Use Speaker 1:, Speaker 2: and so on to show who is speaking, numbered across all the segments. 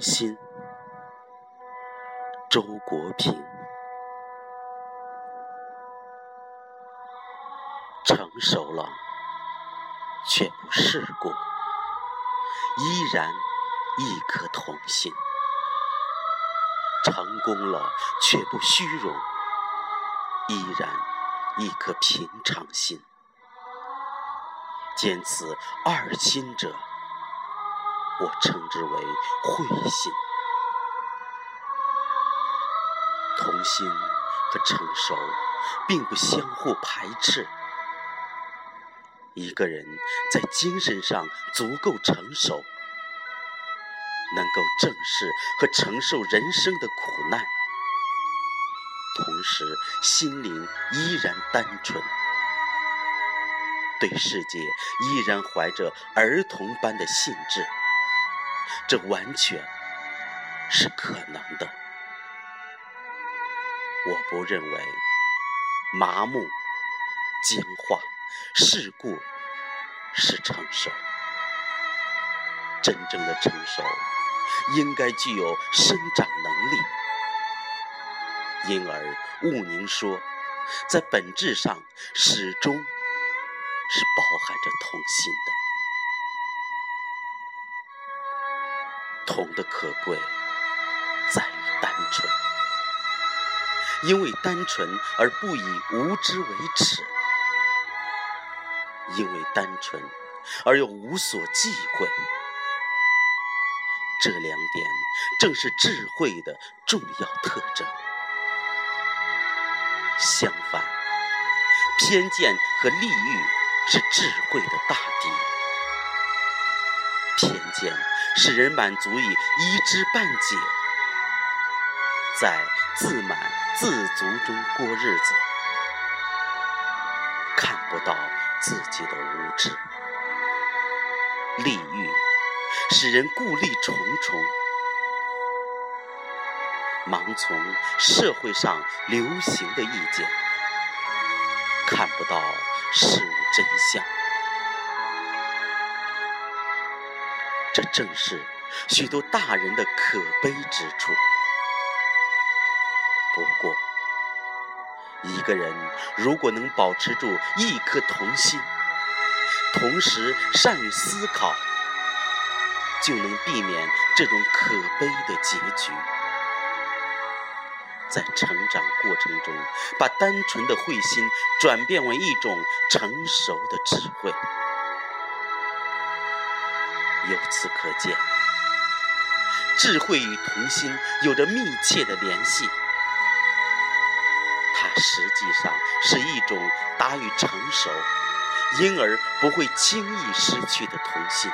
Speaker 1: 心，周国平。成熟了，却不世故，依然一颗童心；成功了，却不虚荣，依然一颗平常心。见此二心者。我称之为慧心，童心和成熟并不相互排斥。一个人在精神上足够成熟，能够正视和承受人生的苦难，同时心灵依然单纯，对世界依然怀着儿童般的兴致。这完全是可能的。我不认为麻木、僵化、世故是成熟。真正的成熟应该具有生长能力。因而，悟宁说，在本质上始终是包含着童心的。童的可贵在于单纯，因为单纯而不以无知为耻，因为单纯而又无所忌讳。这两点正是智慧的重要特征。相反，偏见和利欲是智慧的大敌。使人满足以一知半解，在自满自足中过日子，看不到自己的无知；利欲使人顾虑重重，盲从社会上流行的意见，看不到事物真相。这正是许多大人的可悲之处。不过，一个人如果能保持住一颗童心，同时善于思考，就能避免这种可悲的结局。在成长过程中，把单纯的慧心转变为一种成熟的智慧。由此可见，智慧与童心有着密切的联系。它实际上是一种达于成熟，因而不会轻易失去的童心。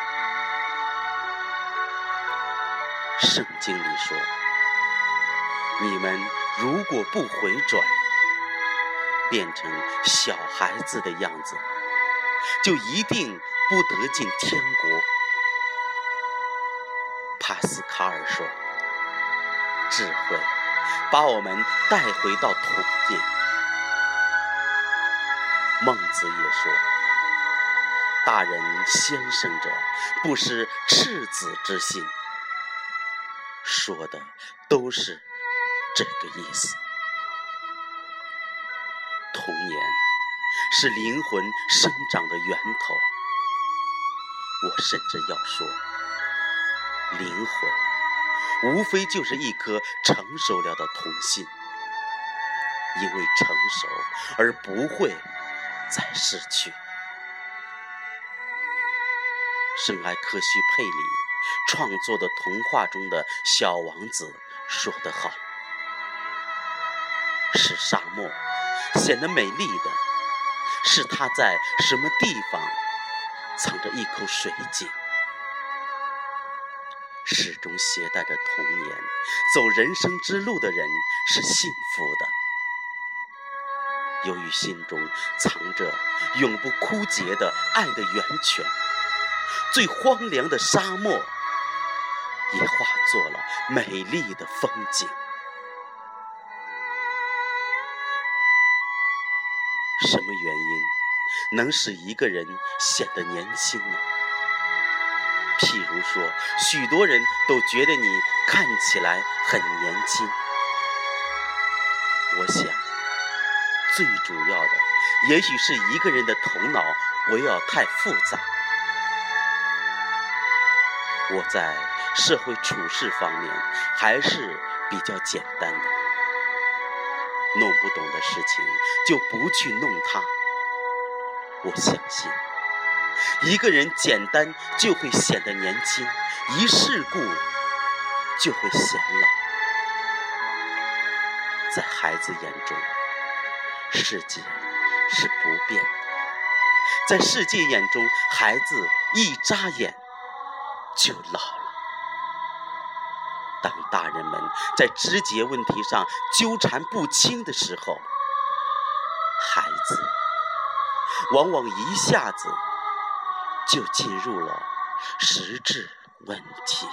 Speaker 1: 圣经里说：“你们如果不回转，变成小孩子的样子，就一定不得进天国。”帕斯卡尔说：“智慧把我们带回到童年。”孟子也说：“大人先生者，不失赤子之心。”说的都是这个意思。童年是灵魂生长的源头。我甚至要说。灵魂无非就是一颗成熟了的童心，因为成熟而不会再失去。圣埃克西佩里创作的童话中的小王子说得好：“是沙漠显得美丽的，是他在什么地方藏着一口水井。”始终携带着童年走人生之路的人是幸福的。由于心中藏着永不枯竭的爱的源泉，最荒凉的沙漠也化作了美丽的风景。什么原因能使一个人显得年轻呢？譬如说，许多人都觉得你看起来很年轻。我想，最主要的，也许是一个人的头脑不要太复杂。我在社会处事方面还是比较简单的，弄不懂的事情就不去弄它。我相信，一个人简单就会显得年轻，一世故就会显老。在孩子眼中，世界是不变的；在世界眼中，孩子一眨眼。就老了。当大人们在肢节问题上纠缠不清的时候，孩子往往一下子就进入了实质问题。